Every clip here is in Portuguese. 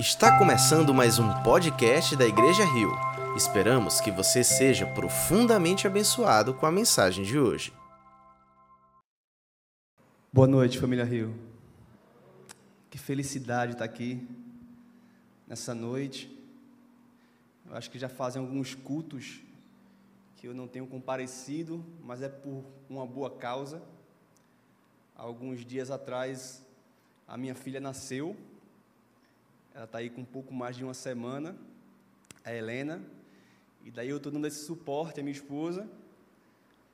Está começando mais um podcast da Igreja Rio. Esperamos que você seja profundamente abençoado com a mensagem de hoje. Boa noite, família Rio. Que felicidade estar aqui nessa noite. Eu acho que já fazem alguns cultos que eu não tenho comparecido, mas é por uma boa causa. Alguns dias atrás, a minha filha nasceu. Ela está aí com um pouco mais de uma semana, a Helena. E daí eu estou dando esse suporte à minha esposa,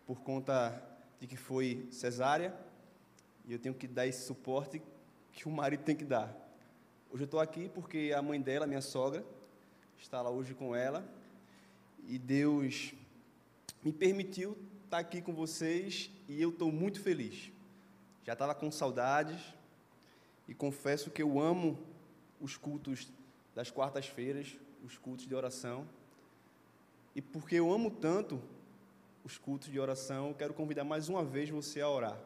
por conta de que foi cesárea. E eu tenho que dar esse suporte que o marido tem que dar. Hoje eu estou aqui porque a mãe dela, minha sogra, está lá hoje com ela. E Deus me permitiu estar aqui com vocês e eu estou muito feliz. Já estava com saudades e confesso que eu amo os cultos das quartas-feiras, os cultos de oração. E porque eu amo tanto os cultos de oração, eu quero convidar mais uma vez você a orar.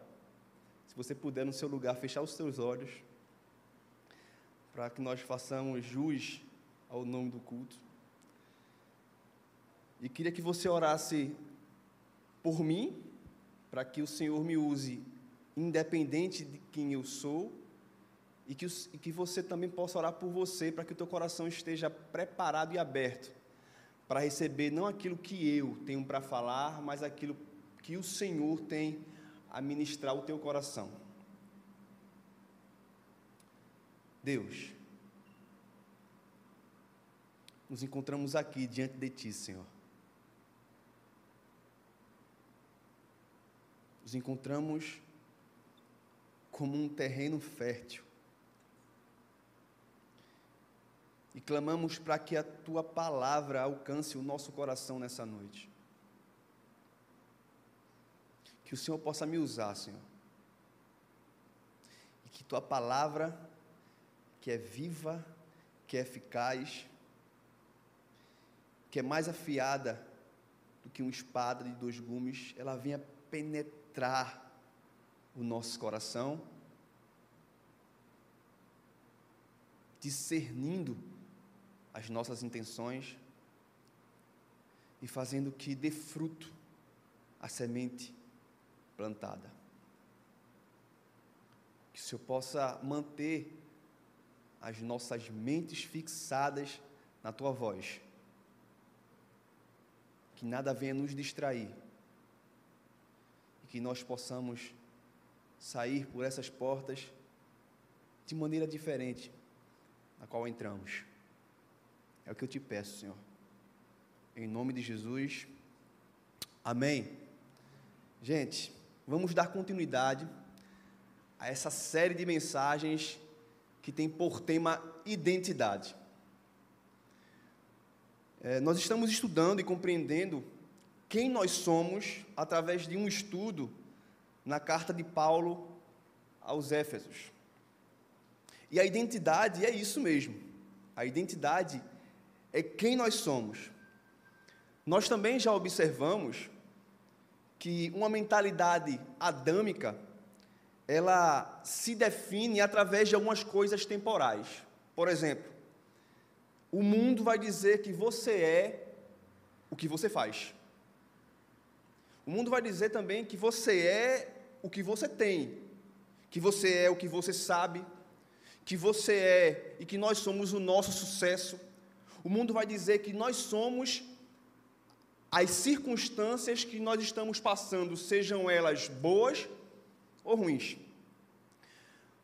Se você puder no seu lugar fechar os seus olhos, para que nós façamos jus ao nome do culto. E queria que você orasse por mim, para que o Senhor me use independente de quem eu sou, e que, e que você também possa orar por você, para que o teu coração esteja preparado e aberto para receber não aquilo que eu tenho para falar, mas aquilo que o Senhor tem a ministrar o teu coração. Deus, nos encontramos aqui diante de Ti, Senhor. Nos encontramos como um terreno fértil. E clamamos para que a tua palavra alcance o nosso coração nessa noite. Que o Senhor possa me usar, Senhor. E que tua palavra, que é viva, que é eficaz, que é mais afiada do que uma espada de dois gumes, ela venha penetrar o nosso coração, discernindo as nossas intenções e fazendo que dê fruto a semente plantada. Que o Senhor possa manter as nossas mentes fixadas na tua voz. Que nada venha nos distrair. E que nós possamos sair por essas portas de maneira diferente na qual entramos. É o que eu te peço, Senhor. Em nome de Jesus. Amém. Gente, vamos dar continuidade a essa série de mensagens que tem por tema identidade. É, nós estamos estudando e compreendendo quem nós somos através de um estudo na carta de Paulo aos Éfesos. E a identidade é isso mesmo. A identidade é quem nós somos. Nós também já observamos que uma mentalidade adâmica ela se define através de algumas coisas temporais. Por exemplo, o mundo vai dizer que você é o que você faz. O mundo vai dizer também que você é o que você tem, que você é o que você sabe, que você é e que nós somos o nosso sucesso. O mundo vai dizer que nós somos as circunstâncias que nós estamos passando, sejam elas boas ou ruins.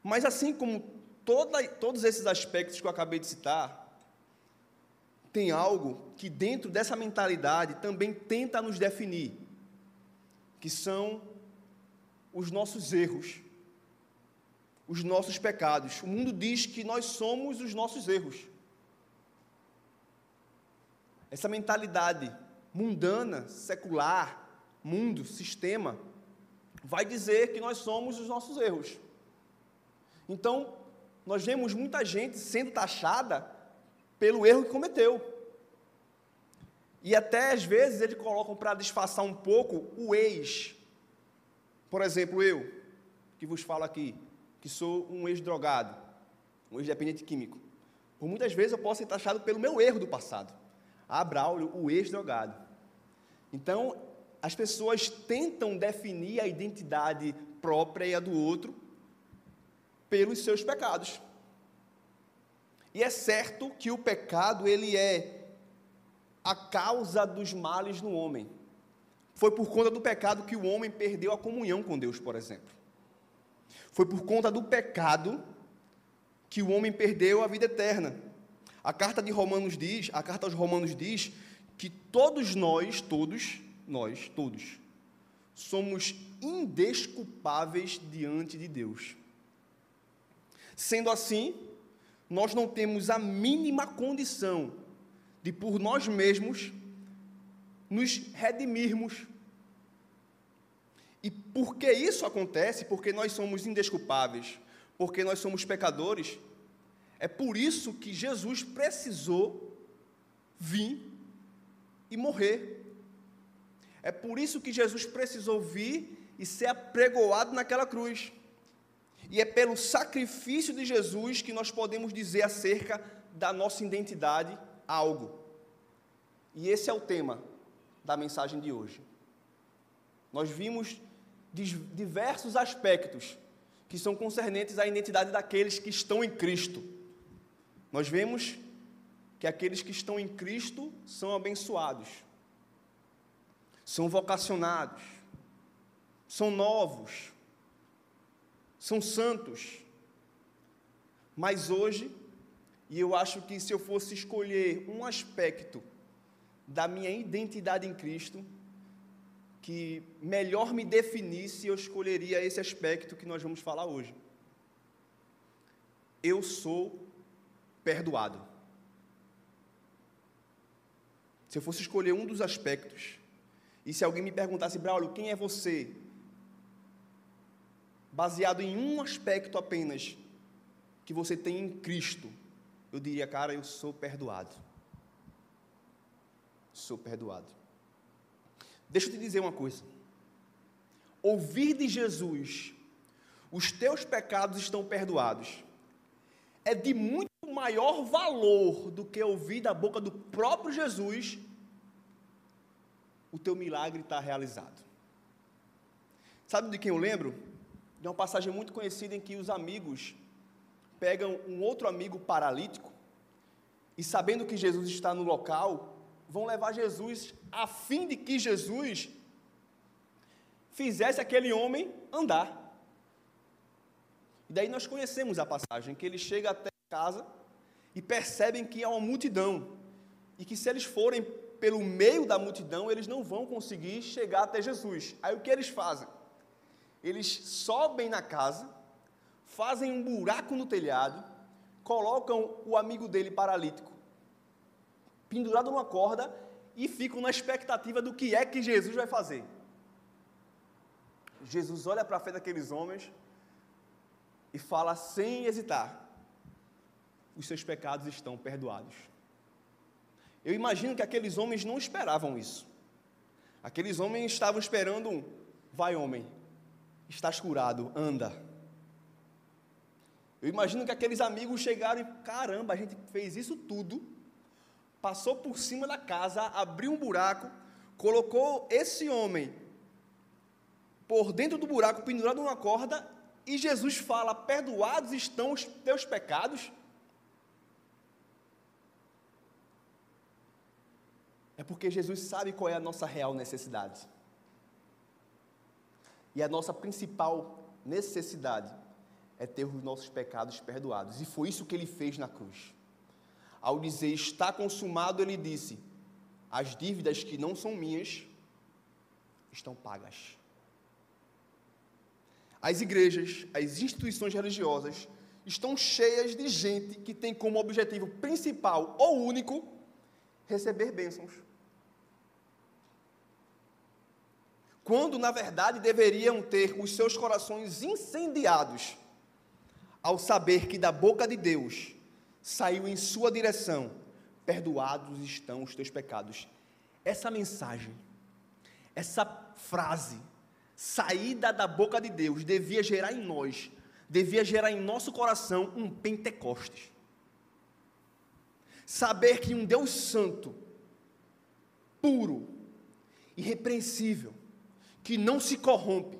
Mas assim como toda, todos esses aspectos que eu acabei de citar, tem algo que dentro dessa mentalidade também tenta nos definir, que são os nossos erros, os nossos pecados. O mundo diz que nós somos os nossos erros. Essa mentalidade mundana, secular, mundo, sistema, vai dizer que nós somos os nossos erros. Então, nós vemos muita gente sendo taxada pelo erro que cometeu. E até às vezes eles colocam para disfarçar um pouco o ex, por exemplo, eu, que vos falo aqui, que sou um ex-drogado, um ex-dependente químico. Por muitas vezes eu posso ser taxado pelo meu erro do passado. Ah, Braulio, o ex-drogado. Então, as pessoas tentam definir a identidade própria e a do outro pelos seus pecados. E é certo que o pecado ele é a causa dos males no homem. Foi por conta do pecado que o homem perdeu a comunhão com Deus, por exemplo. Foi por conta do pecado que o homem perdeu a vida eterna. A carta de Romanos diz, a carta aos Romanos diz que todos nós, todos nós, todos, somos indesculpáveis diante de Deus. Sendo assim, nós não temos a mínima condição de por nós mesmos nos redimirmos. E por que isso acontece? Porque nós somos indesculpáveis, porque nós somos pecadores. É por isso que Jesus precisou vir e morrer. É por isso que Jesus precisou vir e ser apregoado naquela cruz. E é pelo sacrifício de Jesus que nós podemos dizer acerca da nossa identidade algo. E esse é o tema da mensagem de hoje. Nós vimos diversos aspectos que são concernentes à identidade daqueles que estão em Cristo. Nós vemos que aqueles que estão em Cristo são abençoados, são vocacionados, são novos, são santos. Mas hoje, e eu acho que se eu fosse escolher um aspecto da minha identidade em Cristo, que melhor me definisse, eu escolheria esse aspecto que nós vamos falar hoje. Eu sou perdoado. Se eu fosse escolher um dos aspectos, e se alguém me perguntasse, Braulio, quem é você? baseado em um aspecto apenas que você tem em Cristo, eu diria, cara, eu sou perdoado. Sou perdoado. Deixa eu te dizer uma coisa. Ouvir de Jesus, os teus pecados estão perdoados, é de muito maior valor do que ouvir da boca do próprio Jesus, o teu milagre está realizado. Sabe de quem eu lembro? de uma passagem muito conhecida em que os amigos pegam um outro amigo paralítico e, sabendo que Jesus está no local, vão levar Jesus a fim de que Jesus fizesse aquele homem andar. E daí nós conhecemos a passagem, que ele chega até casa e percebem que há uma multidão e que se eles forem pelo meio da multidão, eles não vão conseguir chegar até Jesus. Aí o que eles fazem? eles sobem na casa, fazem um buraco no telhado, colocam o amigo dele paralítico pendurado numa corda e ficam na expectativa do que é que Jesus vai fazer. Jesus olha para a frente daqueles homens e fala sem hesitar: os seus pecados estão perdoados. Eu imagino que aqueles homens não esperavam isso. Aqueles homens estavam esperando um vai homem, estás curado, anda. Eu imagino que aqueles amigos chegaram e, caramba, a gente fez isso tudo, passou por cima da casa, abriu um buraco, colocou esse homem por dentro do buraco, pendurado numa corda, e Jesus fala: Perdoados estão os teus pecados. É porque Jesus sabe qual é a nossa real necessidade. E a nossa principal necessidade é ter os nossos pecados perdoados. E foi isso que ele fez na cruz. Ao dizer está consumado, ele disse: as dívidas que não são minhas estão pagas. As igrejas, as instituições religiosas estão cheias de gente que tem como objetivo principal ou único receber bênçãos. quando na verdade deveriam ter os seus corações incendiados ao saber que da boca de Deus saiu em sua direção: perdoados estão os teus pecados. Essa mensagem, essa frase, saída da boca de Deus, devia gerar em nós, devia gerar em nosso coração um Pentecostes. Saber que um Deus santo, puro, irrepreensível, que não se corrompe,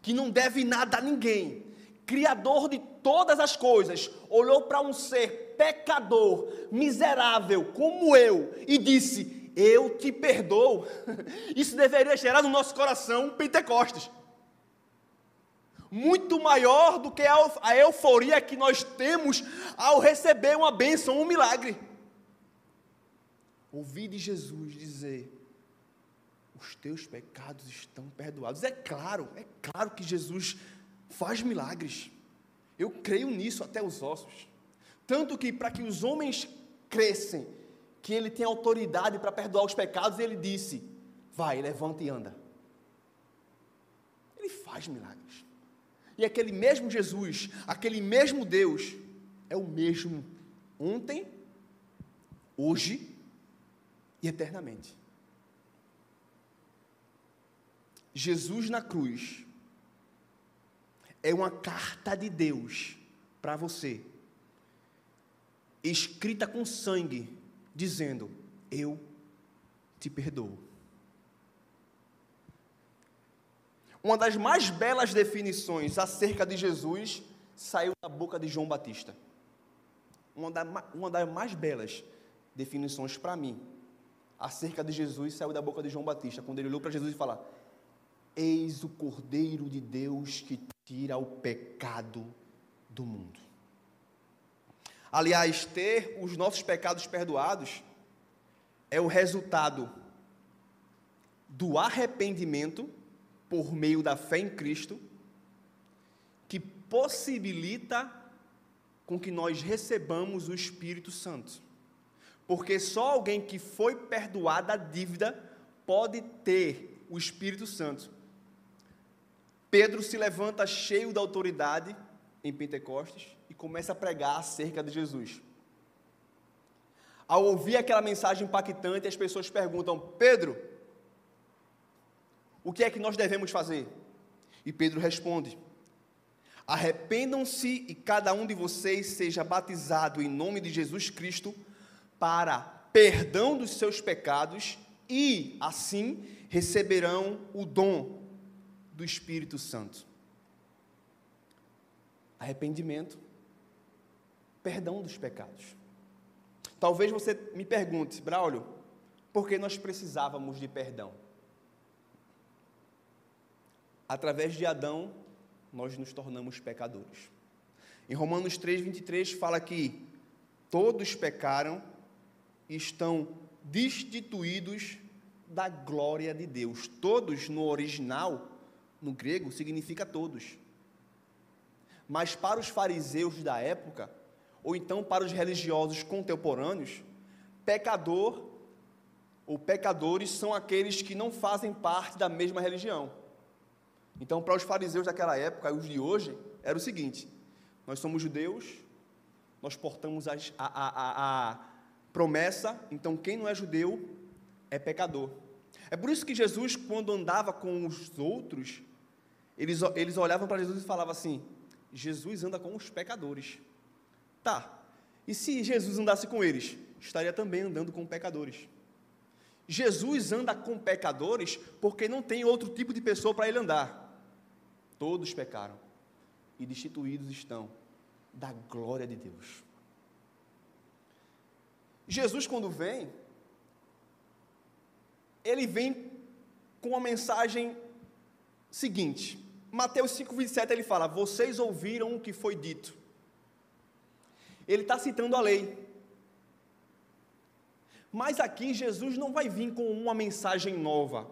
que não deve nada a ninguém, Criador de todas as coisas, olhou para um ser pecador, miserável como eu, e disse: Eu te perdoo. Isso deveria gerar no nosso coração um Pentecostes. Muito maior do que a euforia que nós temos ao receber uma bênção, um milagre. Ouvir de Jesus dizer: Os teus pecados estão perdoados. É claro, é claro que Jesus faz milagres. Eu creio nisso até os ossos. Tanto que, para que os homens crescem, que ele tem autoridade para perdoar os pecados, ele disse: Vai, levanta e anda. Ele faz milagres. E aquele mesmo Jesus, aquele mesmo Deus, é o mesmo ontem, hoje e eternamente. Jesus na cruz é uma carta de Deus para você, escrita com sangue, dizendo: Eu te perdoo. Uma das mais belas definições acerca de Jesus saiu da boca de João Batista. Uma, da, uma das mais belas definições para mim acerca de Jesus saiu da boca de João Batista, quando ele olhou para Jesus e falou: Eis o Cordeiro de Deus que tira o pecado do mundo. Aliás, ter os nossos pecados perdoados é o resultado do arrependimento por meio da fé em Cristo, que possibilita com que nós recebamos o Espírito Santo. Porque só alguém que foi perdoado a dívida pode ter o Espírito Santo. Pedro se levanta cheio da autoridade em Pentecostes começa a pregar acerca de Jesus. Ao ouvir aquela mensagem impactante, as pessoas perguntam: Pedro, o que é que nós devemos fazer? E Pedro responde: Arrependam-se e cada um de vocês seja batizado em nome de Jesus Cristo para perdão dos seus pecados e, assim, receberão o dom do Espírito Santo. Arrependimento, perdão dos pecados. Talvez você me pergunte, Braulio, por que nós precisávamos de perdão? Através de Adão, nós nos tornamos pecadores. Em Romanos 3, 23, fala que todos pecaram e estão destituídos da glória de Deus. Todos, no original, no grego, significa todos. Mas para os fariseus da época, ou então para os religiosos contemporâneos, pecador ou pecadores são aqueles que não fazem parte da mesma religião. Então, para os fariseus daquela época e os de hoje, era o seguinte: nós somos judeus, nós portamos a, a, a, a promessa, então quem não é judeu é pecador. É por isso que Jesus, quando andava com os outros, eles, eles olhavam para Jesus e falavam assim: Jesus anda com os pecadores. Tá, e se Jesus andasse com eles? Estaria também andando com pecadores. Jesus anda com pecadores porque não tem outro tipo de pessoa para ele andar. Todos pecaram e destituídos estão da glória de Deus. Jesus, quando vem, ele vem com a mensagem seguinte: Mateus 5,27 ele fala: Vocês ouviram o que foi dito. Ele está citando a lei. Mas aqui Jesus não vai vir com uma mensagem nova.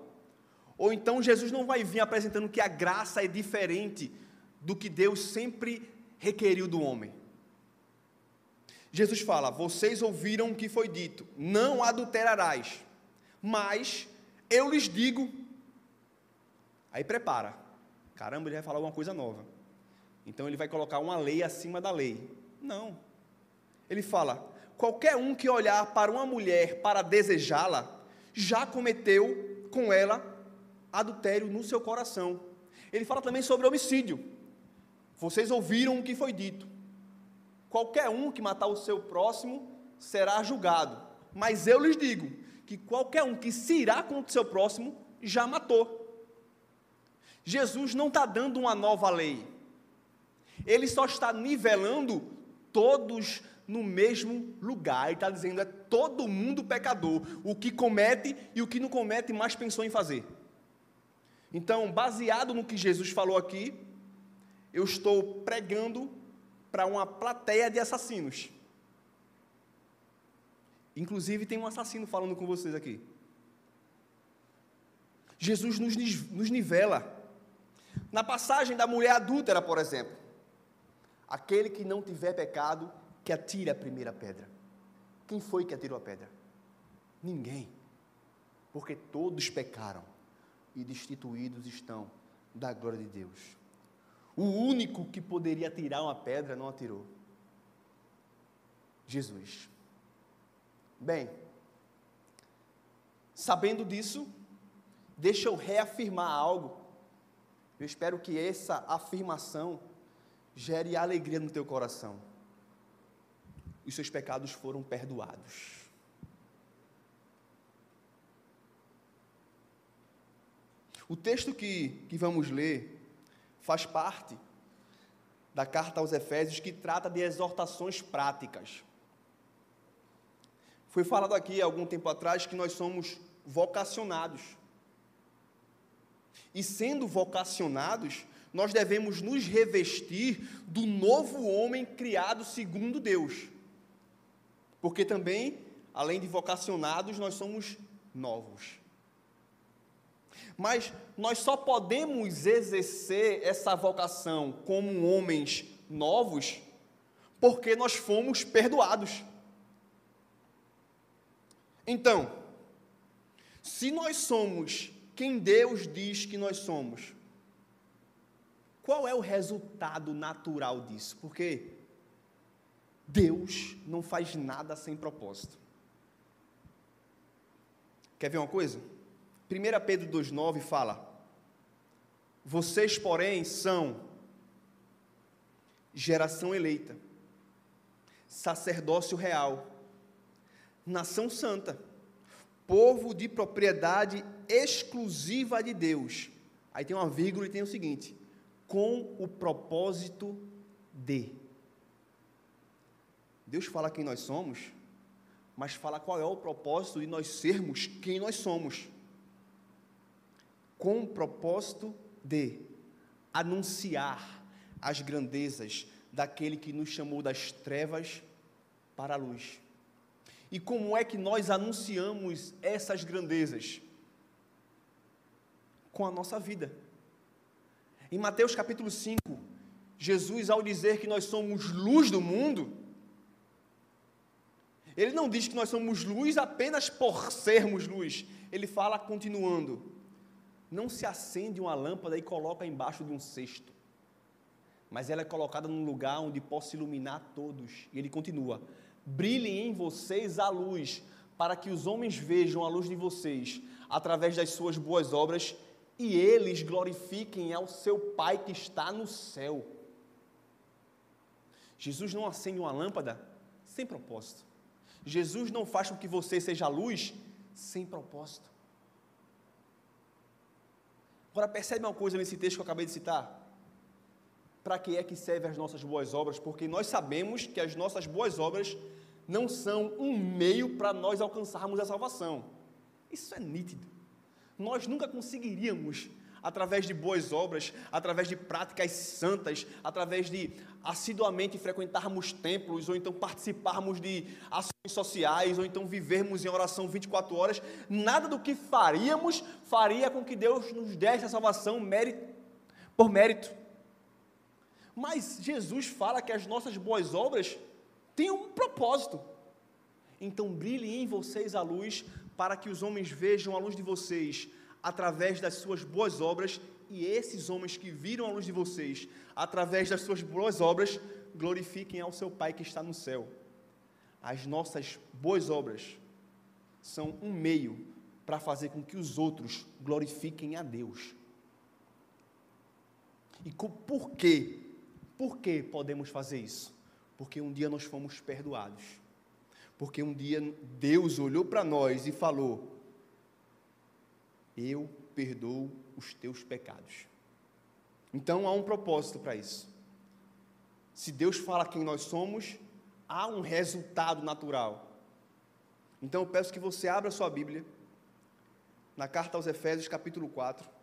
Ou então Jesus não vai vir apresentando que a graça é diferente do que Deus sempre requeriu do homem. Jesus fala: Vocês ouviram o que foi dito, não adulterarás. Mas eu lhes digo. Aí prepara. Caramba, ele vai falar alguma coisa nova. Então ele vai colocar uma lei acima da lei. Não. Ele fala: qualquer um que olhar para uma mulher para desejá-la, já cometeu com ela adultério no seu coração. Ele fala também sobre homicídio. Vocês ouviram o que foi dito. Qualquer um que matar o seu próximo será julgado. Mas eu lhes digo que qualquer um que se irá contra o seu próximo já matou. Jesus não está dando uma nova lei, ele só está nivelando todos no mesmo lugar. Ele está dizendo: é todo mundo pecador. O que comete e o que não comete mais pensou em fazer. Então, baseado no que Jesus falou aqui, eu estou pregando para uma plateia de assassinos. Inclusive, tem um assassino falando com vocês aqui. Jesus nos, nos nivela. Na passagem da mulher adúltera, por exemplo, aquele que não tiver pecado, que atire a primeira pedra. Quem foi que atirou a pedra? Ninguém. Porque todos pecaram e destituídos estão da glória de Deus. O único que poderia tirar uma pedra não atirou. Jesus. Bem, sabendo disso, deixa eu reafirmar algo. Eu espero que essa afirmação gere alegria no teu coração. Os seus pecados foram perdoados. O texto que, que vamos ler faz parte da carta aos Efésios que trata de exortações práticas. Foi falado aqui algum tempo atrás que nós somos vocacionados. E sendo vocacionados, nós devemos nos revestir do novo homem criado segundo Deus. Porque também, além de vocacionados, nós somos novos. Mas nós só podemos exercer essa vocação como homens novos porque nós fomos perdoados. Então, se nós somos quem Deus diz que nós somos, qual é o resultado natural disso? Porque Deus não faz nada sem propósito. Quer ver uma coisa? 1 Pedro 2,9 fala: Vocês, porém, são geração eleita, sacerdócio real, nação santa, povo de propriedade exclusiva de Deus. Aí tem uma vírgula e tem o seguinte: com o propósito de. Deus fala quem nós somos, mas fala qual é o propósito de nós sermos quem nós somos. Com o propósito de anunciar as grandezas daquele que nos chamou das trevas para a luz. E como é que nós anunciamos essas grandezas? Com a nossa vida em Mateus capítulo 5, Jesus, ao dizer que nós somos luz do mundo, ele não diz que nós somos luz apenas por sermos luz. Ele fala continuando: Não se acende uma lâmpada e coloca embaixo de um cesto, mas ela é colocada num lugar onde possa iluminar todos. E ele continua: Brilhem em vocês a luz, para que os homens vejam a luz de vocês através das suas boas obras e eles glorifiquem ao seu Pai que está no céu. Jesus não acende uma lâmpada sem propósito. Jesus não faz com que você seja luz sem propósito. Agora percebe uma coisa nesse texto que eu acabei de citar? Para que é que servem as nossas boas obras? Porque nós sabemos que as nossas boas obras não são um meio para nós alcançarmos a salvação. Isso é nítido nós nunca conseguiríamos, através de boas obras, através de práticas santas, através de assiduamente frequentarmos templos, ou então participarmos de ações sociais, ou então vivermos em oração 24 horas, nada do que faríamos faria com que Deus nos desse a salvação por mérito. Mas Jesus fala que as nossas boas obras têm um propósito. Então brilhe em vocês a luz para que os homens vejam a luz de vocês através das suas boas obras, e esses homens que viram a luz de vocês através das suas boas obras, glorifiquem ao seu Pai que está no céu. As nossas boas obras são um meio para fazer com que os outros glorifiquem a Deus. E por quê? Por que podemos fazer isso? Porque um dia nós fomos perdoados Porque um dia Deus olhou para nós e falou: Eu perdoo os teus pecados. Então há um propósito para isso. Se Deus fala quem nós somos, há um resultado natural. Então eu peço que você abra sua Bíblia na carta aos Efésios, capítulo 4.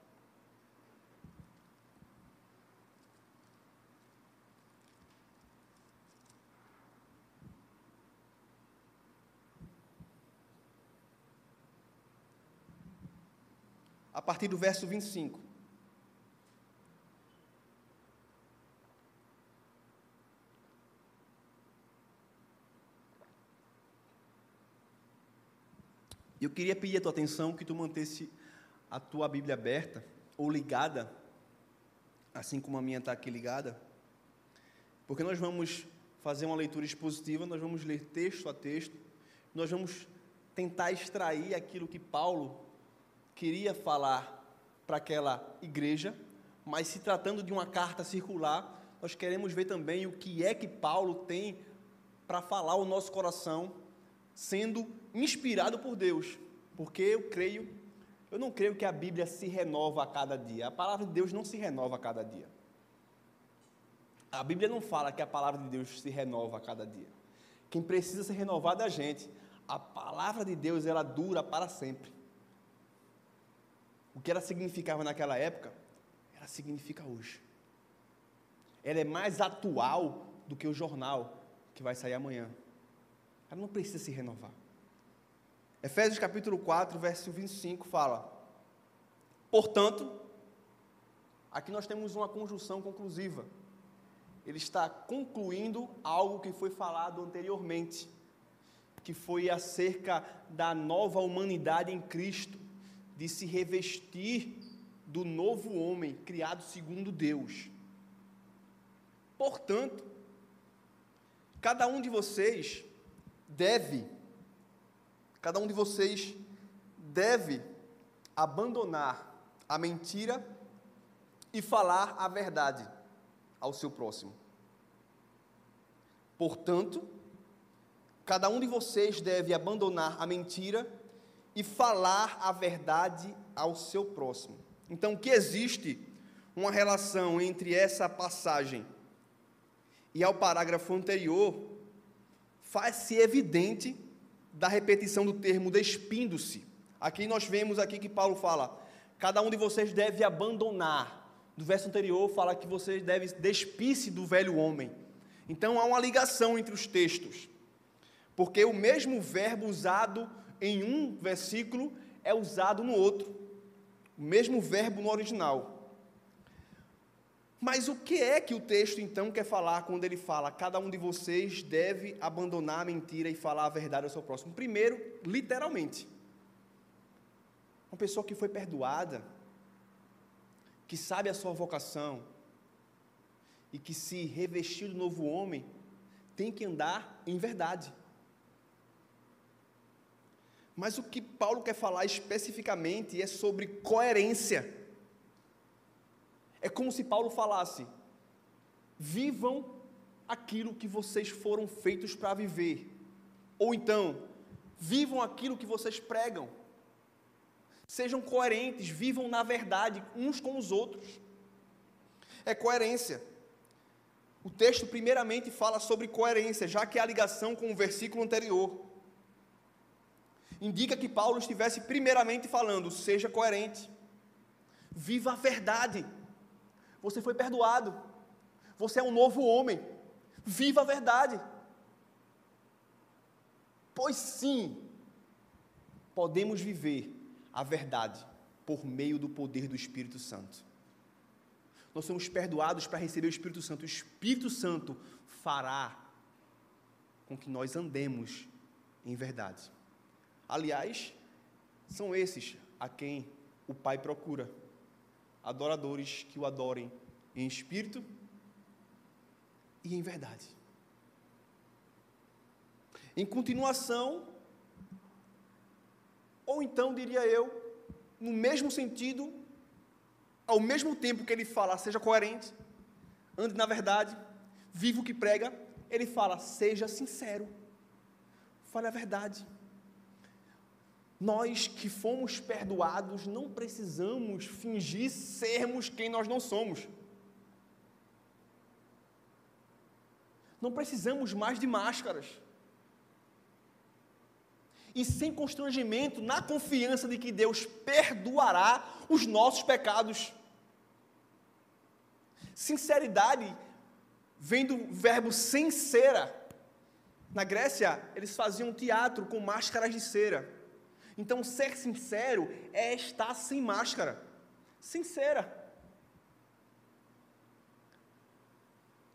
A partir do verso 25. Eu queria pedir a tua atenção que tu mantesse a tua Bíblia aberta ou ligada, assim como a minha está aqui ligada, porque nós vamos fazer uma leitura expositiva, nós vamos ler texto a texto, nós vamos tentar extrair aquilo que Paulo queria falar para aquela igreja, mas se tratando de uma carta circular, nós queremos ver também o que é que Paulo tem para falar ao nosso coração sendo inspirado por Deus, porque eu creio, eu não creio que a Bíblia se renova a cada dia. A palavra de Deus não se renova a cada dia. A Bíblia não fala que a palavra de Deus se renova a cada dia. Quem precisa ser renovado é a gente. A palavra de Deus ela dura para sempre. O que ela significava naquela época, ela significa hoje. Ela é mais atual do que o jornal que vai sair amanhã. Ela não precisa se renovar. Efésios capítulo 4, verso 25 fala: Portanto, aqui nós temos uma conjunção conclusiva. Ele está concluindo algo que foi falado anteriormente, que foi acerca da nova humanidade em Cristo, de se revestir do novo homem criado segundo Deus. Portanto, cada um de vocês deve, cada um de vocês deve abandonar a mentira e falar a verdade ao seu próximo. Portanto, cada um de vocês deve abandonar a mentira e falar a verdade ao seu próximo. Então, que existe uma relação entre essa passagem e ao parágrafo anterior, faz-se evidente da repetição do termo despindo-se. Aqui nós vemos aqui que Paulo fala: cada um de vocês deve abandonar. Do verso anterior fala que vocês devem despir-se do velho homem. Então há uma ligação entre os textos. Porque o mesmo verbo usado em um versículo é usado no outro. O mesmo verbo no original. Mas o que é que o texto então quer falar quando ele fala: cada um de vocês deve abandonar a mentira e falar a verdade ao seu próximo? Primeiro, literalmente. Uma pessoa que foi perdoada, que sabe a sua vocação e que se revestiu do novo homem, tem que andar em verdade. Mas o que Paulo quer falar especificamente é sobre coerência. É como se Paulo falasse: vivam aquilo que vocês foram feitos para viver. Ou então, vivam aquilo que vocês pregam. Sejam coerentes, vivam na verdade uns com os outros. É coerência. O texto, primeiramente, fala sobre coerência, já que há ligação com o versículo anterior. Indica que Paulo estivesse, primeiramente, falando: seja coerente, viva a verdade. Você foi perdoado. Você é um novo homem. Viva a verdade. Pois sim, podemos viver a verdade por meio do poder do Espírito Santo. Nós somos perdoados para receber o Espírito Santo. O Espírito Santo fará com que nós andemos em verdade. Aliás, são esses a quem o Pai procura adoradores que o adorem em espírito e em verdade. Em continuação, ou então diria eu, no mesmo sentido, ao mesmo tempo que ele fala, seja coerente, ande na verdade, viva o que prega, ele fala, seja sincero, Fale a verdade. Nós que fomos perdoados não precisamos fingir sermos quem nós não somos. Não precisamos mais de máscaras. E sem constrangimento, na confiança de que Deus perdoará os nossos pecados. Sinceridade vem do verbo sincera. Na Grécia, eles faziam teatro com máscaras de cera. Então, ser sincero é estar sem máscara. Sincera.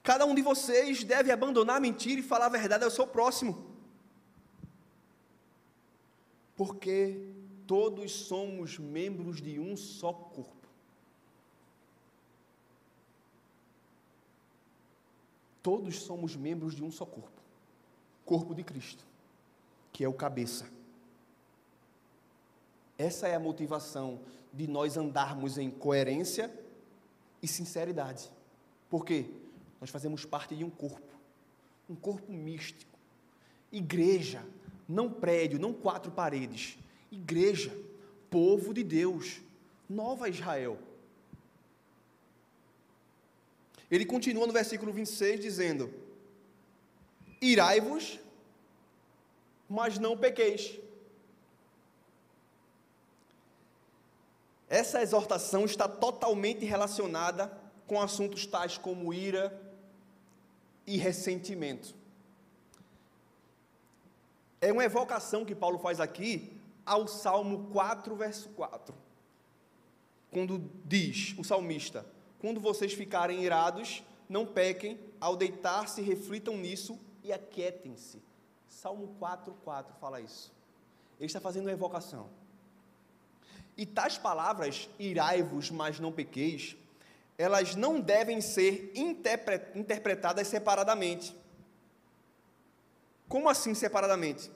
Cada um de vocês deve abandonar a mentira e falar a verdade ao seu próximo. Porque todos somos membros de um só corpo. Todos somos membros de um só corpo corpo de Cristo, que é o cabeça. Essa é a motivação de nós andarmos em coerência e sinceridade. Por quê? Nós fazemos parte de um corpo, um corpo místico. Igreja, não prédio, não quatro paredes. Igreja, povo de Deus, nova Israel. Ele continua no versículo 26 dizendo: Irai-vos, mas não pequeis. Essa exortação está totalmente relacionada com assuntos tais como ira e ressentimento. É uma evocação que Paulo faz aqui ao Salmo 4, verso 4. Quando diz o salmista: Quando vocês ficarem irados, não pequem, ao deitar-se, reflitam nisso e aquietem-se. Salmo 4, 4 fala isso. Ele está fazendo uma evocação. E tais palavras, irai-vos, mas não pequeis, elas não devem ser interpretadas separadamente. Como assim separadamente?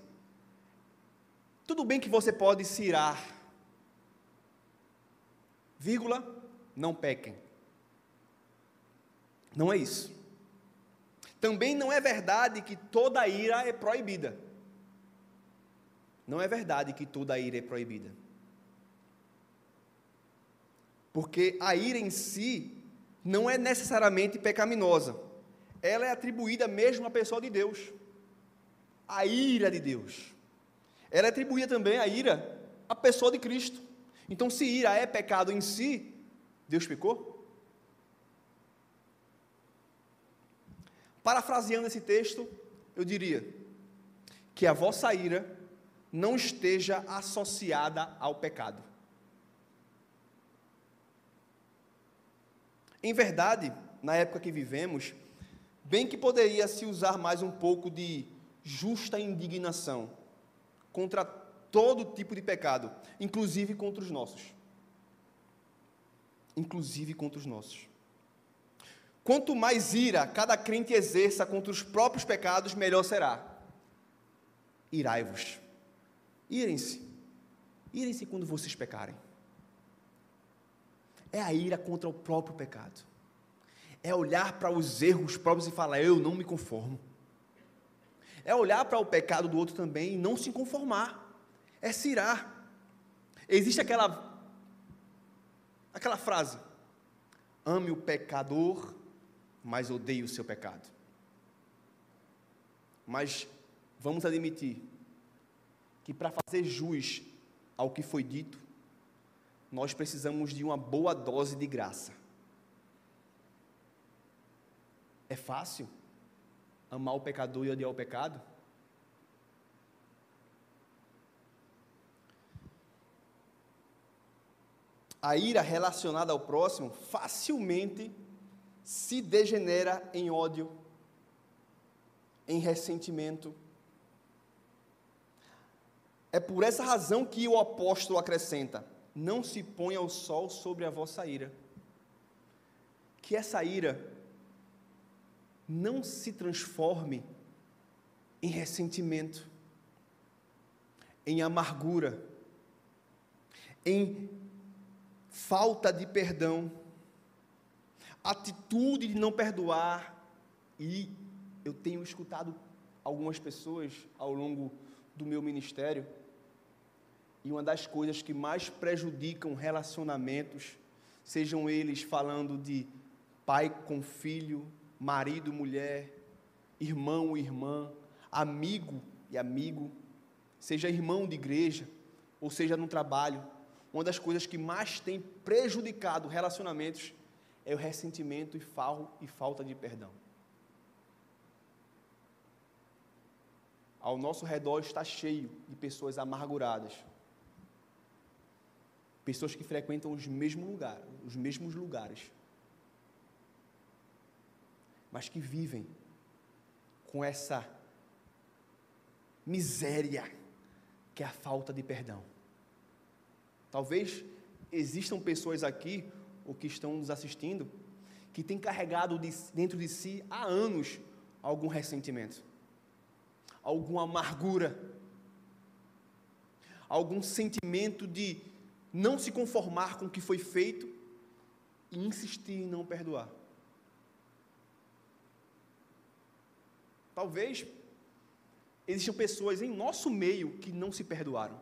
Tudo bem que você pode se irar, vírgula, não pequem. Não é isso. Também não é verdade que toda ira é proibida. Não é verdade que toda ira é proibida. Porque a ira em si não é necessariamente pecaminosa. Ela é atribuída mesmo à pessoa de Deus. A ira de Deus. Ela é atribuída também a ira à pessoa de Cristo. Então, se ira é pecado em si, Deus pecou? Parafraseando esse texto, eu diria que a vossa ira não esteja associada ao pecado. Em verdade, na época que vivemos, bem que poderia se usar mais um pouco de justa indignação contra todo tipo de pecado, inclusive contra os nossos. Inclusive contra os nossos. Quanto mais ira cada crente exerça contra os próprios pecados, melhor será. Irai-vos. Irem-se. Irem-se quando vocês pecarem. É a ira contra o próprio pecado. É olhar para os erros próprios e falar: Eu não me conformo. É olhar para o pecado do outro também e não se conformar. É se irar. Existe aquela, aquela frase: Ame o pecador mas odeio o seu pecado. Mas vamos admitir que para fazer jus ao que foi dito, nós precisamos de uma boa dose de graça. É fácil amar o pecador e odiar o pecado? A ira relacionada ao próximo facilmente se degenera em ódio, em ressentimento. É por essa razão que o apóstolo acrescenta: não se ponha o sol sobre a vossa ira. Que essa ira não se transforme em ressentimento, em amargura, em falta de perdão atitude de não perdoar, e eu tenho escutado algumas pessoas ao longo do meu ministério, e uma das coisas que mais prejudicam relacionamentos, sejam eles falando de pai com filho, marido, mulher, irmão, irmã, amigo e amigo, seja irmão de igreja, ou seja no trabalho, uma das coisas que mais tem prejudicado relacionamentos é o ressentimento e, fal e falta de perdão. Ao nosso redor está cheio de pessoas amarguradas. Pessoas que frequentam os mesmos lugares, os mesmos lugares. Mas que vivem com essa miséria que é a falta de perdão. Talvez existam pessoas aqui, ou que estão nos assistindo, que têm carregado de, dentro de si há anos algum ressentimento, alguma amargura, algum sentimento de não se conformar com o que foi feito e insistir em não perdoar. Talvez existam pessoas em nosso meio que não se perdoaram.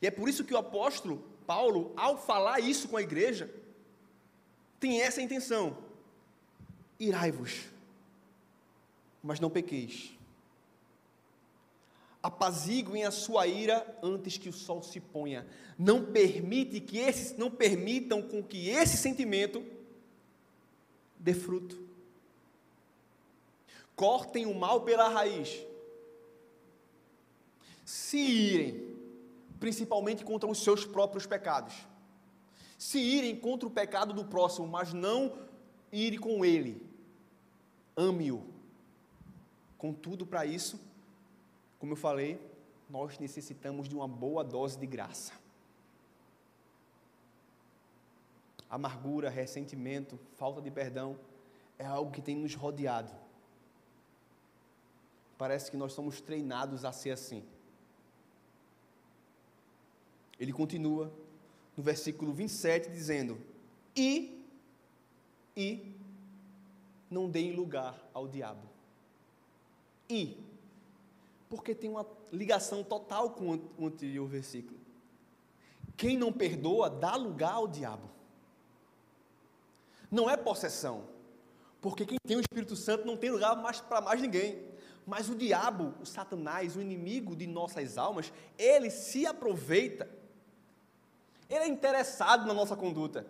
E é por isso que o apóstolo Paulo, ao falar isso com a igreja, tem essa intenção: irai-vos, mas não pequeis. Apaziguem a sua ira antes que o sol se ponha. Não permite que esses, não permitam com que esse sentimento dê fruto. Cortem o mal pela raiz. Se irem principalmente contra os seus próprios pecados. Se irem contra o pecado do próximo, mas não irem com ele, ame-o. Contudo, para isso, como eu falei, nós necessitamos de uma boa dose de graça. Amargura, ressentimento, falta de perdão é algo que tem nos rodeado. Parece que nós somos treinados a ser assim. Ele continua no versículo 27 dizendo: E, e não deem lugar ao diabo. E, porque tem uma ligação total com o anterior versículo. Quem não perdoa dá lugar ao diabo. Não é possessão, porque quem tem o Espírito Santo não tem lugar mais para mais ninguém. Mas o diabo, o Satanás, o inimigo de nossas almas, ele se aproveita ele é interessado na nossa conduta.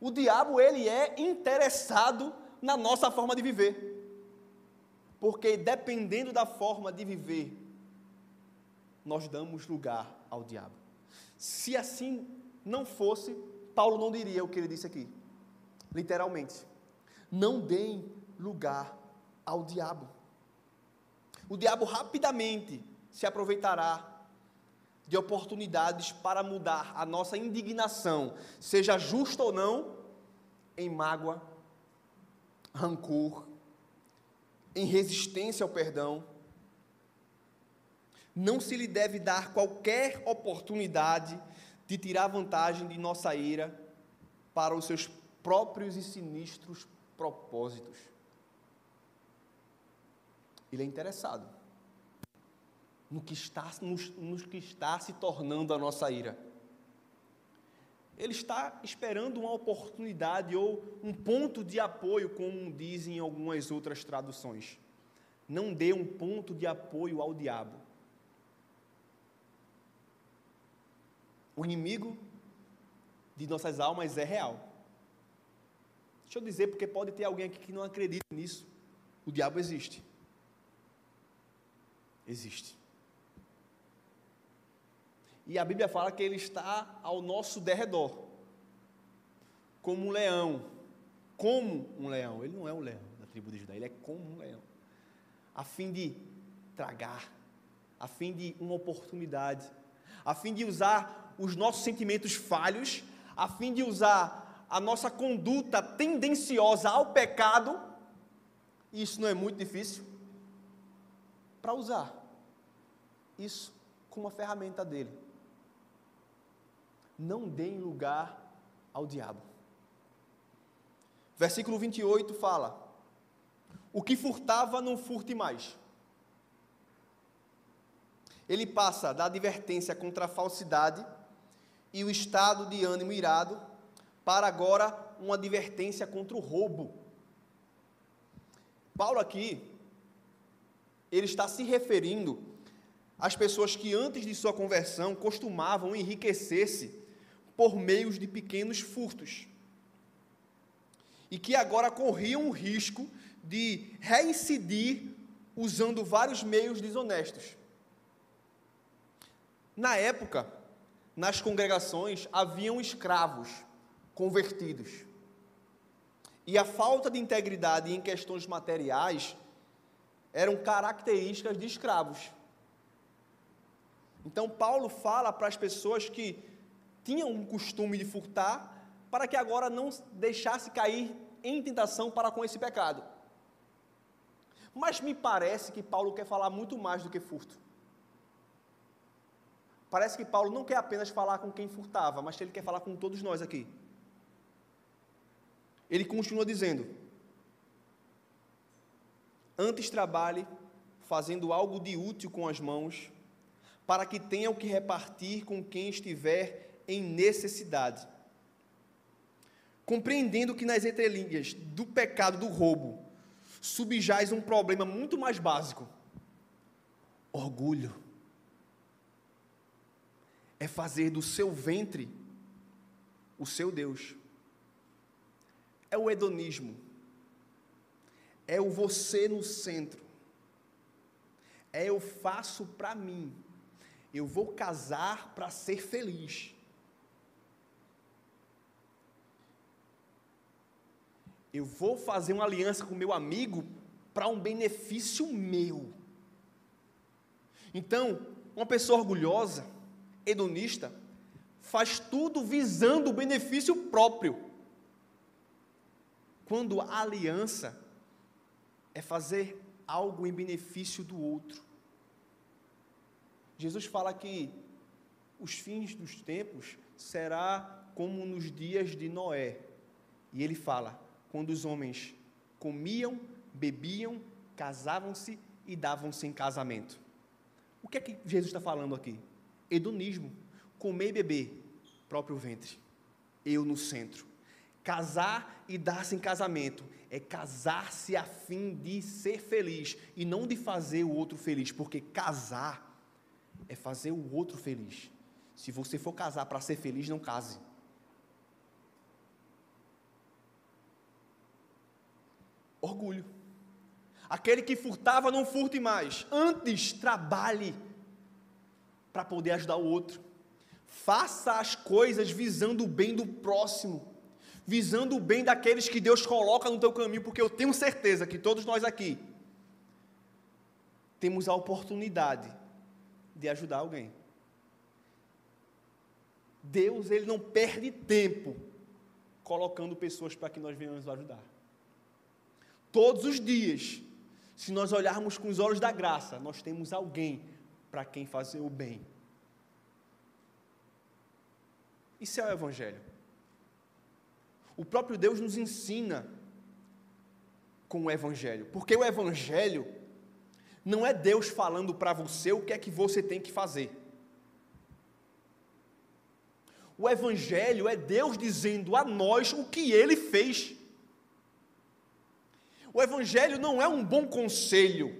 O diabo, ele é interessado na nossa forma de viver. Porque dependendo da forma de viver, nós damos lugar ao diabo. Se assim não fosse, Paulo não diria o que ele disse aqui. Literalmente. Não deem lugar ao diabo. O diabo rapidamente se aproveitará de oportunidades para mudar a nossa indignação, seja justa ou não, em mágoa, rancor, em resistência ao perdão. Não se lhe deve dar qualquer oportunidade de tirar vantagem de nossa ira para os seus próprios e sinistros propósitos. Ele é interessado no que está, no, no que está se tornando a nossa ira. Ele está esperando uma oportunidade ou um ponto de apoio, como dizem algumas outras traduções. Não dê um ponto de apoio ao diabo. O inimigo de nossas almas é real. Deixa eu dizer, porque pode ter alguém aqui que não acredita nisso. O diabo existe. Existe. E a Bíblia fala que ele está ao nosso derredor, como um leão. Como um leão. Ele não é um leão da tribo de Judá, ele é como um leão. A fim de tragar, a fim de uma oportunidade, a fim de usar os nossos sentimentos falhos, a fim de usar a nossa conduta tendenciosa ao pecado. Isso não é muito difícil para usar isso como uma ferramenta dele não deem lugar ao diabo. Versículo 28 fala: o que furtava não furte mais. Ele passa da advertência contra a falsidade e o estado de ânimo irado para agora uma advertência contra o roubo. Paulo aqui, ele está se referindo às pessoas que antes de sua conversão costumavam enriquecer-se por meios de pequenos furtos e que agora corriam o risco de reincidir usando vários meios desonestos. Na época, nas congregações haviam escravos convertidos. E a falta de integridade em questões materiais eram características de escravos. Então, Paulo fala para as pessoas que tinham um costume de furtar, para que agora não deixasse cair em tentação para com esse pecado. Mas me parece que Paulo quer falar muito mais do que furto. Parece que Paulo não quer apenas falar com quem furtava, mas ele quer falar com todos nós aqui. Ele continua dizendo: Antes trabalhe fazendo algo de útil com as mãos, para que tenha o que repartir com quem estiver em necessidade. Compreendendo que nas entrelinhas do pecado do roubo subjaz um problema muito mais básico: orgulho. É fazer do seu ventre o seu Deus. É o hedonismo. É o você no centro. É eu faço para mim. Eu vou casar para ser feliz. Eu vou fazer uma aliança com meu amigo para um benefício meu. Então, uma pessoa orgulhosa, hedonista, faz tudo visando o benefício próprio. Quando a aliança é fazer algo em benefício do outro. Jesus fala que os fins dos tempos será como nos dias de Noé. E ele fala: quando os homens comiam, bebiam, casavam-se e davam-se em casamento. O que é que Jesus está falando aqui? Hedonismo. Comer e beber, próprio ventre. Eu no centro. Casar e dar-se em casamento é casar-se a fim de ser feliz e não de fazer o outro feliz, porque casar é fazer o outro feliz. Se você for casar para ser feliz, não case. Orgulho. Aquele que furtava, não furte mais. Antes, trabalhe para poder ajudar o outro. Faça as coisas visando o bem do próximo, visando o bem daqueles que Deus coloca no teu caminho, porque eu tenho certeza que todos nós aqui temos a oportunidade de ajudar alguém. Deus, ele não perde tempo colocando pessoas para que nós venhamos ajudar todos os dias, se nós olharmos com os olhos da graça, nós temos alguém para quem fazer o bem. Isso é o Evangelho. O próprio Deus nos ensina com o Evangelho, porque o Evangelho não é Deus falando para você o que é que você tem que fazer. O Evangelho é Deus dizendo a nós o que ele fez. O Evangelho não é um bom conselho.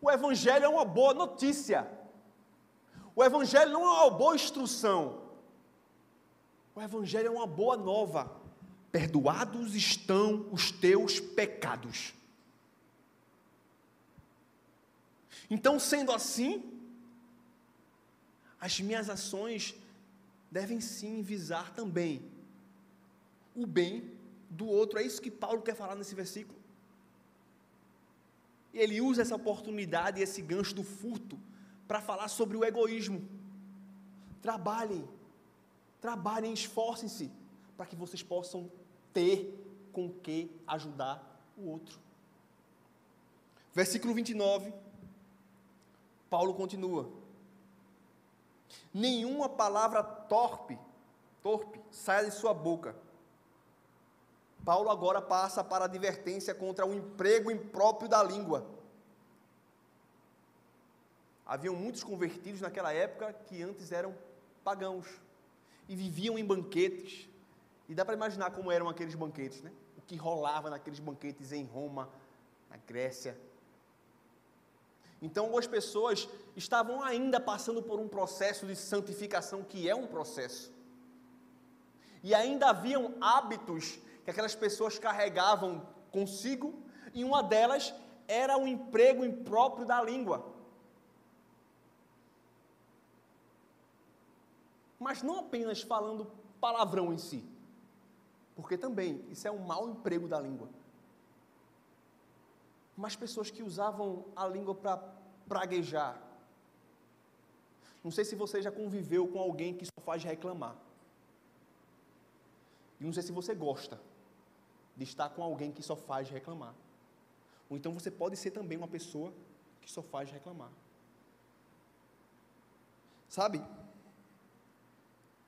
O Evangelho é uma boa notícia. O Evangelho não é uma boa instrução. O Evangelho é uma boa nova. Perdoados estão os teus pecados. Então, sendo assim, as minhas ações devem sim visar também o bem do outro. É isso que Paulo quer falar nesse versículo. E ele usa essa oportunidade, esse gancho do furto, para falar sobre o egoísmo. Trabalhem, trabalhem, esforcem-se, para que vocês possam ter com que ajudar o outro. Versículo 29, Paulo continua: Nenhuma palavra torpe, torpe, saia de sua boca, Paulo agora passa para a advertência contra o emprego impróprio da língua. Haviam muitos convertidos naquela época que antes eram pagãos e viviam em banquetes. E dá para imaginar como eram aqueles banquetes, né? O que rolava naqueles banquetes em Roma, na Grécia. Então, algumas pessoas estavam ainda passando por um processo de santificação, que é um processo. E ainda haviam hábitos que aquelas pessoas carregavam consigo, e uma delas era o emprego impróprio da língua. Mas não apenas falando palavrão em si, porque também isso é um mau emprego da língua. Mas pessoas que usavam a língua para praguejar. Não sei se você já conviveu com alguém que só faz reclamar. E não sei se você gosta de estar com alguém que só faz reclamar. Ou então você pode ser também uma pessoa que só faz reclamar. Sabe?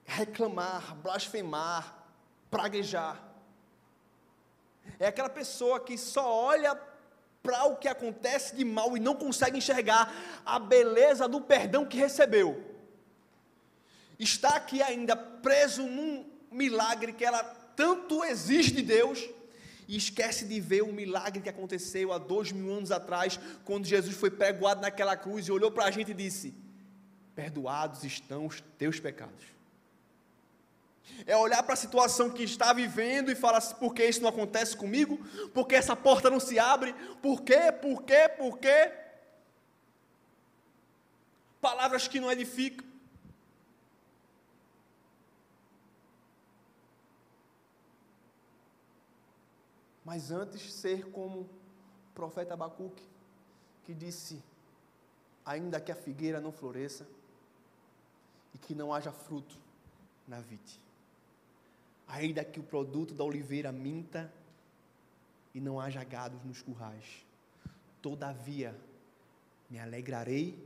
Reclamar, blasfemar, praguejar. É aquela pessoa que só olha para o que acontece de mal e não consegue enxergar a beleza do perdão que recebeu. Está aqui ainda preso num milagre que ela tanto exige de Deus e esquece de ver o milagre que aconteceu há dois mil anos atrás, quando Jesus foi pregoado naquela cruz e olhou para a gente e disse: Perdoados estão os teus pecados. É olhar para a situação que está vivendo e falar assim: por que isso não acontece comigo? Por que essa porta não se abre? Por quê? Por quê? Por quê? Palavras que não edificam. Mas antes ser como o profeta Abacuque, que disse: ainda que a figueira não floresça e que não haja fruto na vide, ainda que o produto da oliveira minta e não haja gados nos currais, todavia me alegrarei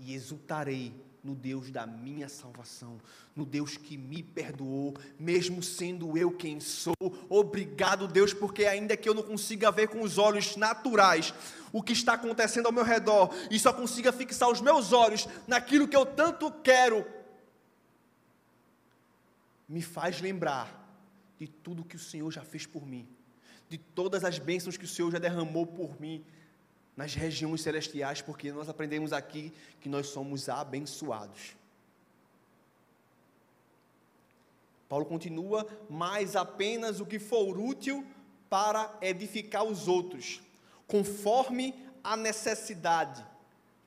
e exultarei no Deus da minha salvação, no Deus que me perdoou, mesmo sendo eu quem sou. Obrigado, Deus, porque ainda que eu não consiga ver com os olhos naturais o que está acontecendo ao meu redor e só consiga fixar os meus olhos naquilo que eu tanto quero, me faz lembrar de tudo que o Senhor já fez por mim, de todas as bênçãos que o Senhor já derramou por mim nas regiões celestiais, porque nós aprendemos aqui que nós somos abençoados. Paulo continua, mas apenas o que for útil para edificar os outros, conforme a necessidade,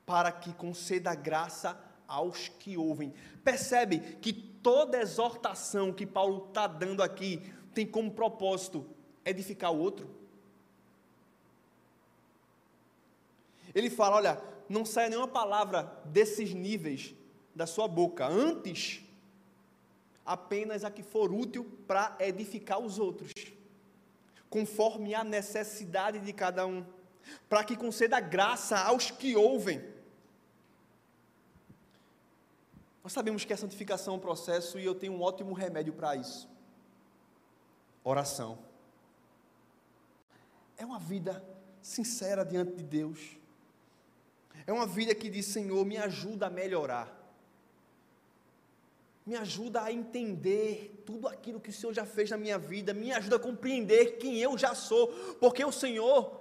para que conceda graça aos que ouvem. Percebe que toda exortação que Paulo está dando aqui tem como propósito edificar o outro? Ele fala: olha, não saia nenhuma palavra desses níveis da sua boca, antes, apenas a que for útil para edificar os outros, conforme a necessidade de cada um, para que conceda graça aos que ouvem. Nós sabemos que a santificação é um processo e eu tenho um ótimo remédio para isso: oração. É uma vida sincera diante de Deus é uma vida que diz: Senhor, me ajuda a melhorar. Me ajuda a entender tudo aquilo que o Senhor já fez na minha vida. Me ajuda a compreender quem eu já sou. Porque o Senhor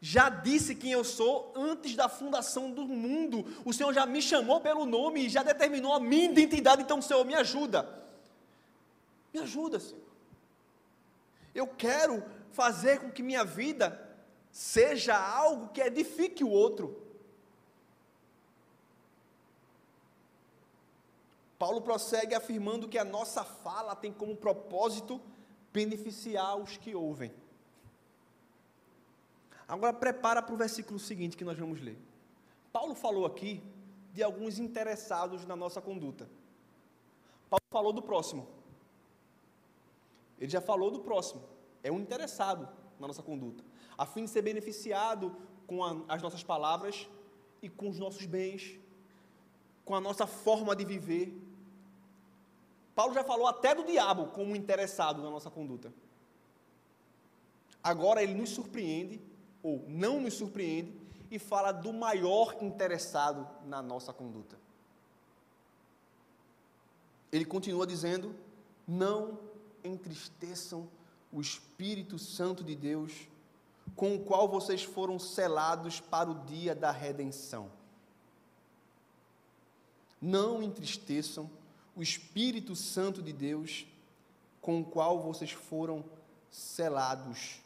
já disse quem eu sou antes da fundação do mundo. O Senhor já me chamou pelo nome e já determinou a minha identidade. Então, Senhor, me ajuda. Me ajuda, Senhor. Eu quero fazer com que minha vida seja algo que edifique o outro. Paulo prossegue afirmando que a nossa fala tem como propósito beneficiar os que ouvem. Agora prepara para o versículo seguinte que nós vamos ler. Paulo falou aqui de alguns interessados na nossa conduta. Paulo falou do próximo. Ele já falou do próximo. É um interessado na nossa conduta, a fim de ser beneficiado com a, as nossas palavras e com os nossos bens, com a nossa forma de viver, Paulo já falou até do diabo como interessado na nossa conduta. agora ele nos surpreende, ou não nos surpreende, e fala do maior interessado na nossa conduta. Ele continua dizendo: Não entristeçam o Espírito Santo de Deus, com o qual vocês foram selados para o dia da redenção. Não entristeçam o Espírito Santo de Deus, com o qual vocês foram selados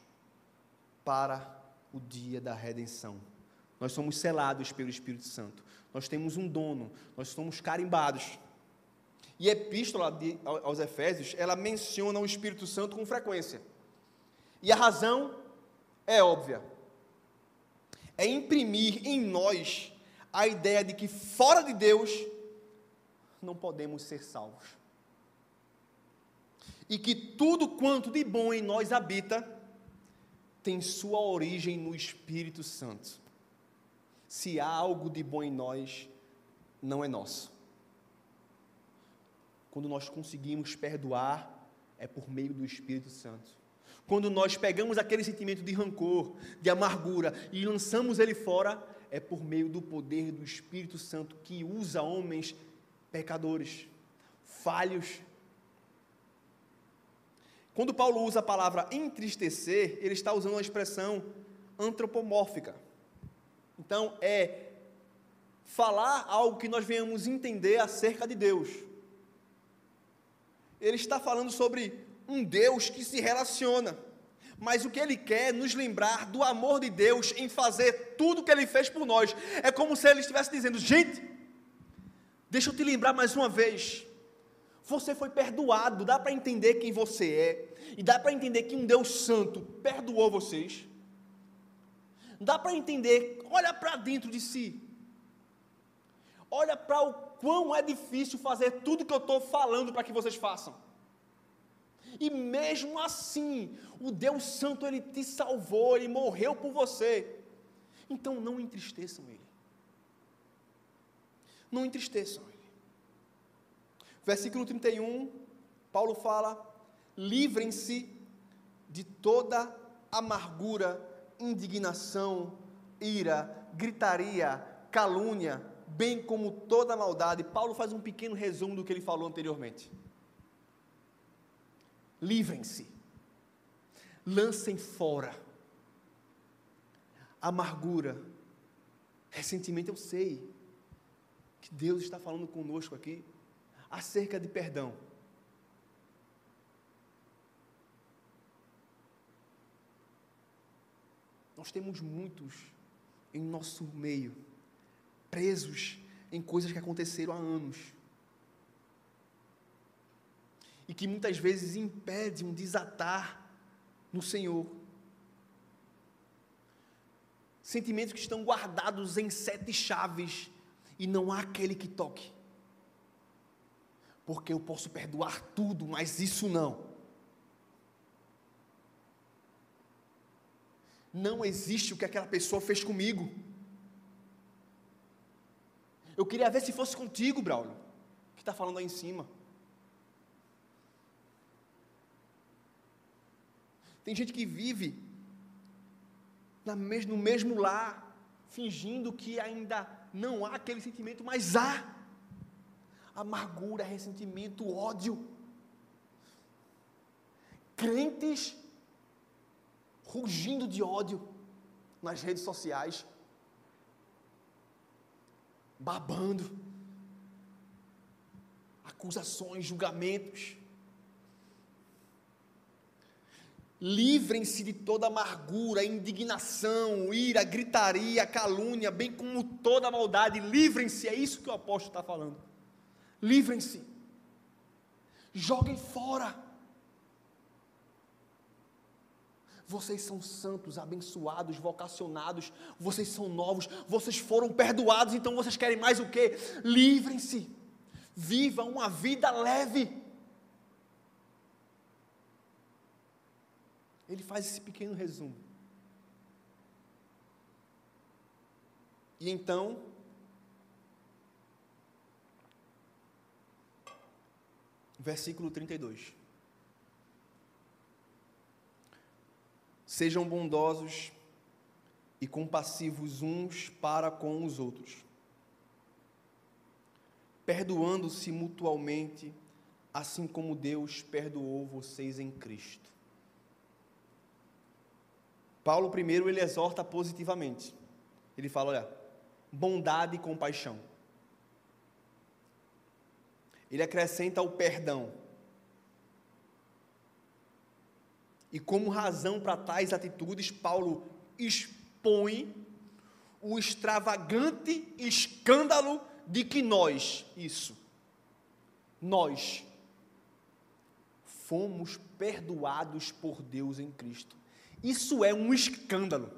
para o dia da redenção. Nós somos selados pelo Espírito Santo. Nós temos um dono, nós somos carimbados. E a epístola de, aos Efésios, ela menciona o Espírito Santo com frequência. E a razão é óbvia. É imprimir em nós a ideia de que fora de Deus não podemos ser salvos. E que tudo quanto de bom em nós habita tem sua origem no Espírito Santo. Se há algo de bom em nós, não é nosso. Quando nós conseguimos perdoar, é por meio do Espírito Santo. Quando nós pegamos aquele sentimento de rancor, de amargura e lançamos ele fora, é por meio do poder do Espírito Santo que usa homens pecadores, falhos. Quando Paulo usa a palavra entristecer, ele está usando uma expressão antropomórfica. Então, é falar algo que nós venhamos entender acerca de Deus ele está falando sobre um Deus que se relaciona. Mas o que ele quer é nos lembrar do amor de Deus em fazer tudo o que ele fez por nós. É como se ele estivesse dizendo: gente, deixa eu te lembrar mais uma vez. Você foi perdoado, dá para entender quem você é, e dá para entender que um Deus Santo perdoou vocês. Dá para entender, olha para dentro de si, olha para o quão é difícil fazer tudo que eu estou falando para que vocês façam. E mesmo assim, o Deus Santo, Ele te salvou, Ele morreu por você. Então não entristeçam Ele. Não entristeçam Ele. Versículo 31, Paulo fala: livrem-se de toda amargura, indignação, ira, gritaria, calúnia, bem como toda maldade. Paulo faz um pequeno resumo do que ele falou anteriormente. Livrem-se, lancem fora amargura, ressentimento. Eu sei que Deus está falando conosco aqui acerca de perdão. Nós temos muitos em nosso meio presos em coisas que aconteceram há anos. E que muitas vezes impedem um desatar no Senhor. Sentimentos que estão guardados em sete chaves e não há aquele que toque. Porque eu posso perdoar tudo, mas isso não. Não existe o que aquela pessoa fez comigo. Eu queria ver se fosse contigo, Braulio, que está falando aí em cima. Tem gente que vive no mesmo lar, fingindo que ainda não há aquele sentimento, mas há amargura, ressentimento, ódio. Crentes rugindo de ódio nas redes sociais babando, acusações, julgamentos. Livrem-se de toda amargura, indignação, ira, gritaria, calúnia, bem como toda maldade. Livrem-se, é isso que o apóstolo está falando. Livrem-se. Joguem fora. Vocês são santos, abençoados, vocacionados, vocês são novos, vocês foram perdoados, então vocês querem mais o quê? Livrem-se. Viva uma vida leve. Ele faz esse pequeno resumo. E então, versículo 32. Sejam bondosos e compassivos uns para com os outros, perdoando-se mutualmente, assim como Deus perdoou vocês em Cristo. Paulo primeiro ele exorta positivamente. Ele fala, olha, bondade e compaixão. Ele acrescenta o perdão. E como razão para tais atitudes, Paulo expõe o extravagante escândalo de que nós, isso, nós, fomos perdoados por Deus em Cristo. Isso é um escândalo.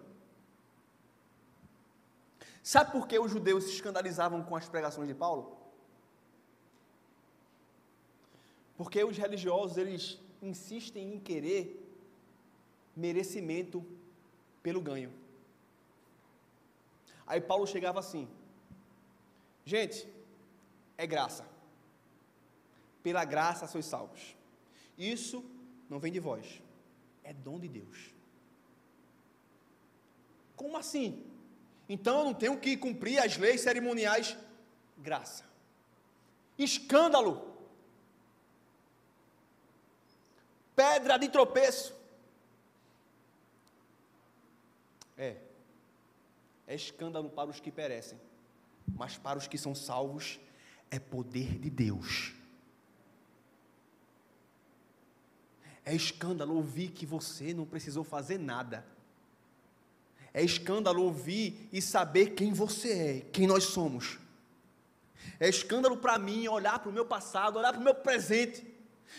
Sabe por que os judeus se escandalizavam com as pregações de Paulo? Porque os religiosos, eles insistem em querer merecimento pelo ganho. Aí Paulo chegava assim: Gente, é graça. Pela graça sois salvos. Isso não vem de vós, é dom de Deus. Como assim? Então eu não tenho que cumprir as leis cerimoniais? Graça. Escândalo. Pedra de tropeço. É. É escândalo para os que perecem, mas para os que são salvos é poder de Deus. É escândalo ouvir que você não precisou fazer nada. É escândalo ouvir e saber quem você é, quem nós somos. É escândalo para mim olhar para o meu passado, olhar para o meu presente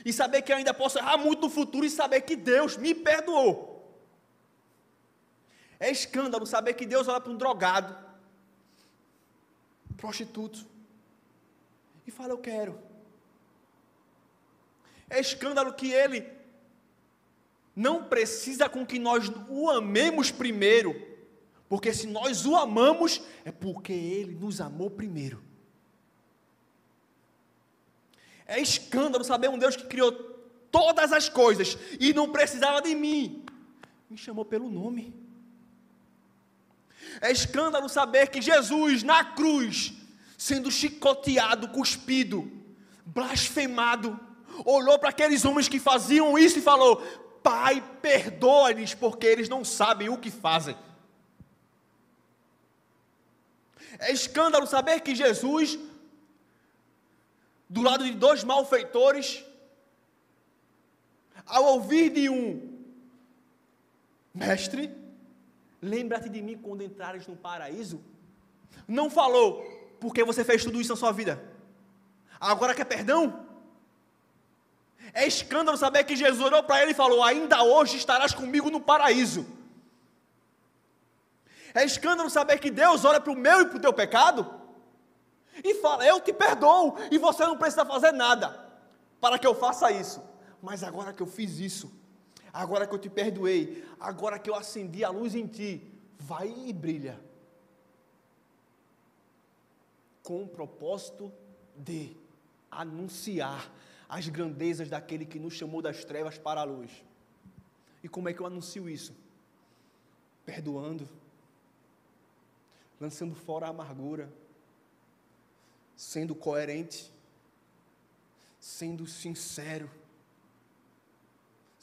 e saber que eu ainda posso errar muito no futuro e saber que Deus me perdoou. É escândalo saber que Deus olha para um drogado, prostituto, e fala: Eu quero. É escândalo que Ele não precisa com que nós o amemos primeiro, porque se nós o amamos, é porque Ele nos amou primeiro. É escândalo saber um Deus que criou todas as coisas e não precisava de mim, me chamou pelo nome. É escândalo saber que Jesus, na cruz, sendo chicoteado, cuspido, blasfemado, olhou para aqueles homens que faziam isso e falou: Pai, perdoa-lhes, porque eles não sabem o que fazem. É escândalo saber que Jesus, do lado de dois malfeitores, ao ouvir de um mestre, Lembra-te de mim quando entrares no paraíso. Não falou, porque você fez tudo isso na sua vida. Agora quer perdão? É escândalo saber que Jesus olhou para ele e falou: Ainda hoje estarás comigo no paraíso. É escândalo saber que Deus olha para o meu e para o teu pecado e fala: Eu te perdoo e você não precisa fazer nada para que eu faça isso. Mas agora que eu fiz isso, agora que eu te perdoei, agora que eu acendi a luz em ti, vai e brilha. Com o propósito de anunciar as grandezas daquele que nos chamou das trevas para a luz. E como é que eu anuncio isso? Perdoando, lançando fora a amargura, sendo coerente, sendo sincero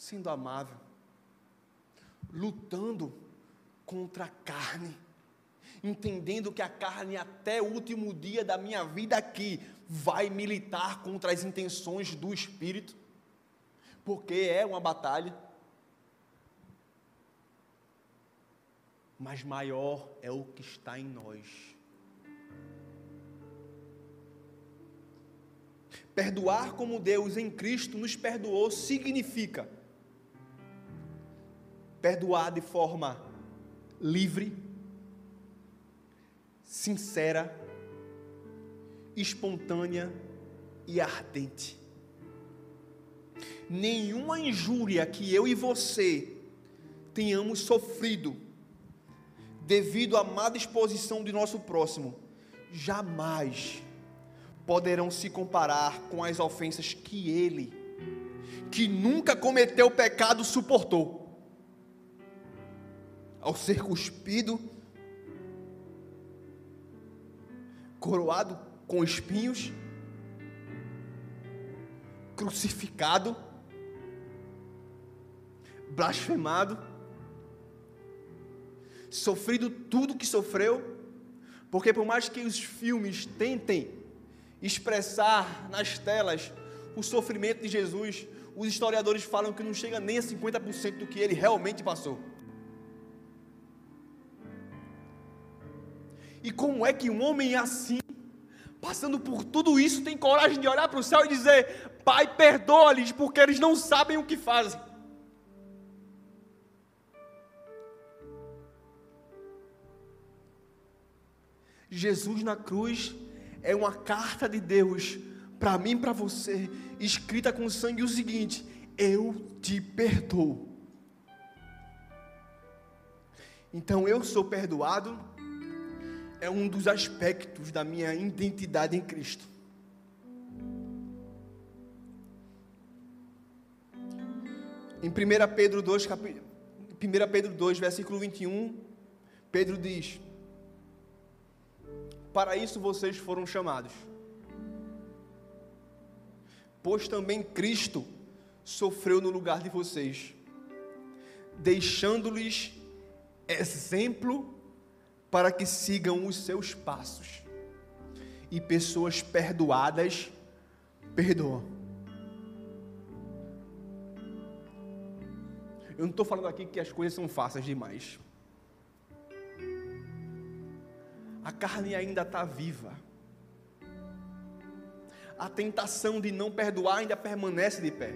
sendo amável, lutando contra a carne, entendendo que a carne até o último dia da minha vida aqui vai militar contra as intenções do espírito, porque é uma batalha. Mas maior é o que está em nós. Perdoar como Deus em Cristo nos perdoou significa perdoar de forma livre, sincera, espontânea e ardente. Nenhuma injúria que eu e você tenhamos sofrido devido à má disposição de nosso próximo, jamais poderão se comparar com as ofensas que ele, que nunca cometeu pecado, suportou. ao ser cuspido, coroado com espinhos, crucificado, blasfemado, sofrido tudo que sofreu, porque por mais que os filmes tentem expressar nas telas o sofrimento de Jesus, os historiadores falam que não chega nem a 50% do que ele realmente passou. E como é que um homem assim, passando por tudo isso, tem coragem de olhar para o céu e dizer: Pai, perdoa-lhes, porque eles não sabem o que fazem? Jesus na cruz é uma carta de Deus para mim e para você, escrita com sangue o seguinte: eu te perdoo. Então eu sou perdoado é um dos aspectos da minha identidade em Cristo. Em 1 Pedro 2, cap... 1 Pedro 2, versículo 21, Pedro diz: Para isso vocês foram chamados pois também Cristo sofreu no lugar de vocês, deixando-lhes exemplo para que sigam os seus passos. E pessoas perdoadas perdoam. Eu não estou falando aqui que as coisas são fáceis demais. A carne ainda está viva a tentação de não perdoar ainda permanece de pé.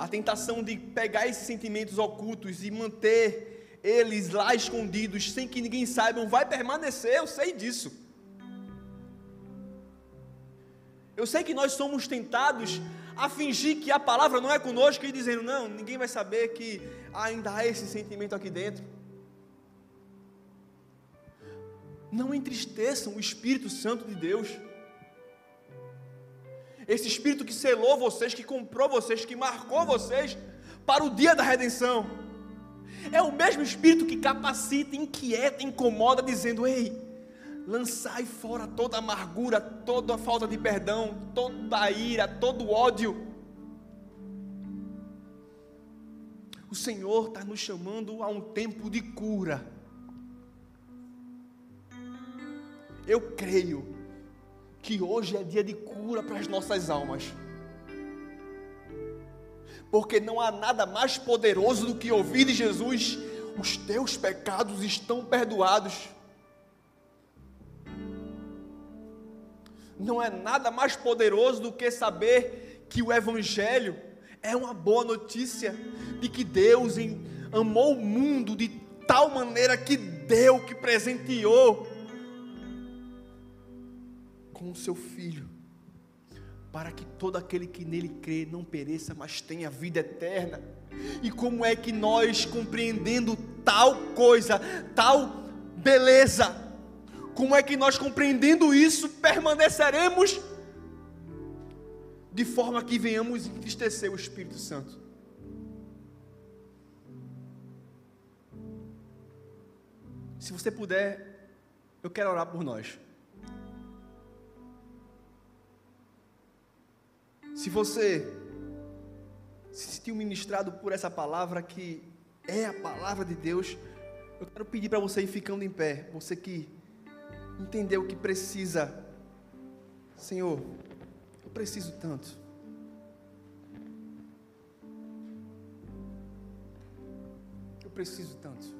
A tentação de pegar esses sentimentos ocultos e manter eles lá escondidos, sem que ninguém saiba, vai permanecer, eu sei disso. Eu sei que nós somos tentados a fingir que a palavra não é conosco e dizendo, não, ninguém vai saber que ainda há esse sentimento aqui dentro. Não entristeçam o Espírito Santo de Deus. Esse Espírito que selou vocês, que comprou vocês, que marcou vocês para o dia da redenção. É o mesmo Espírito que capacita, inquieta, incomoda, dizendo: Ei, lançai fora toda amargura, toda falta de perdão, toda ira, todo ódio. O Senhor está nos chamando a um tempo de cura Eu creio que hoje é dia de cura para as nossas almas. Porque não há nada mais poderoso do que ouvir de Jesus: os teus pecados estão perdoados. Não é nada mais poderoso do que saber que o Evangelho é uma boa notícia de que Deus amou o mundo de tal maneira que deu, que presenteou com o seu filho, para que todo aquele que nele crê não pereça, mas tenha vida eterna. E como é que nós, compreendendo tal coisa, tal beleza, como é que nós, compreendendo isso, permaneceremos de forma que venhamos entristecer o Espírito Santo? Se você puder, eu quero orar por nós. Se você se sentiu ministrado por essa palavra que é a palavra de Deus, eu quero pedir para você ir ficando em pé, você que entendeu que precisa, Senhor, eu preciso tanto. Eu preciso tanto.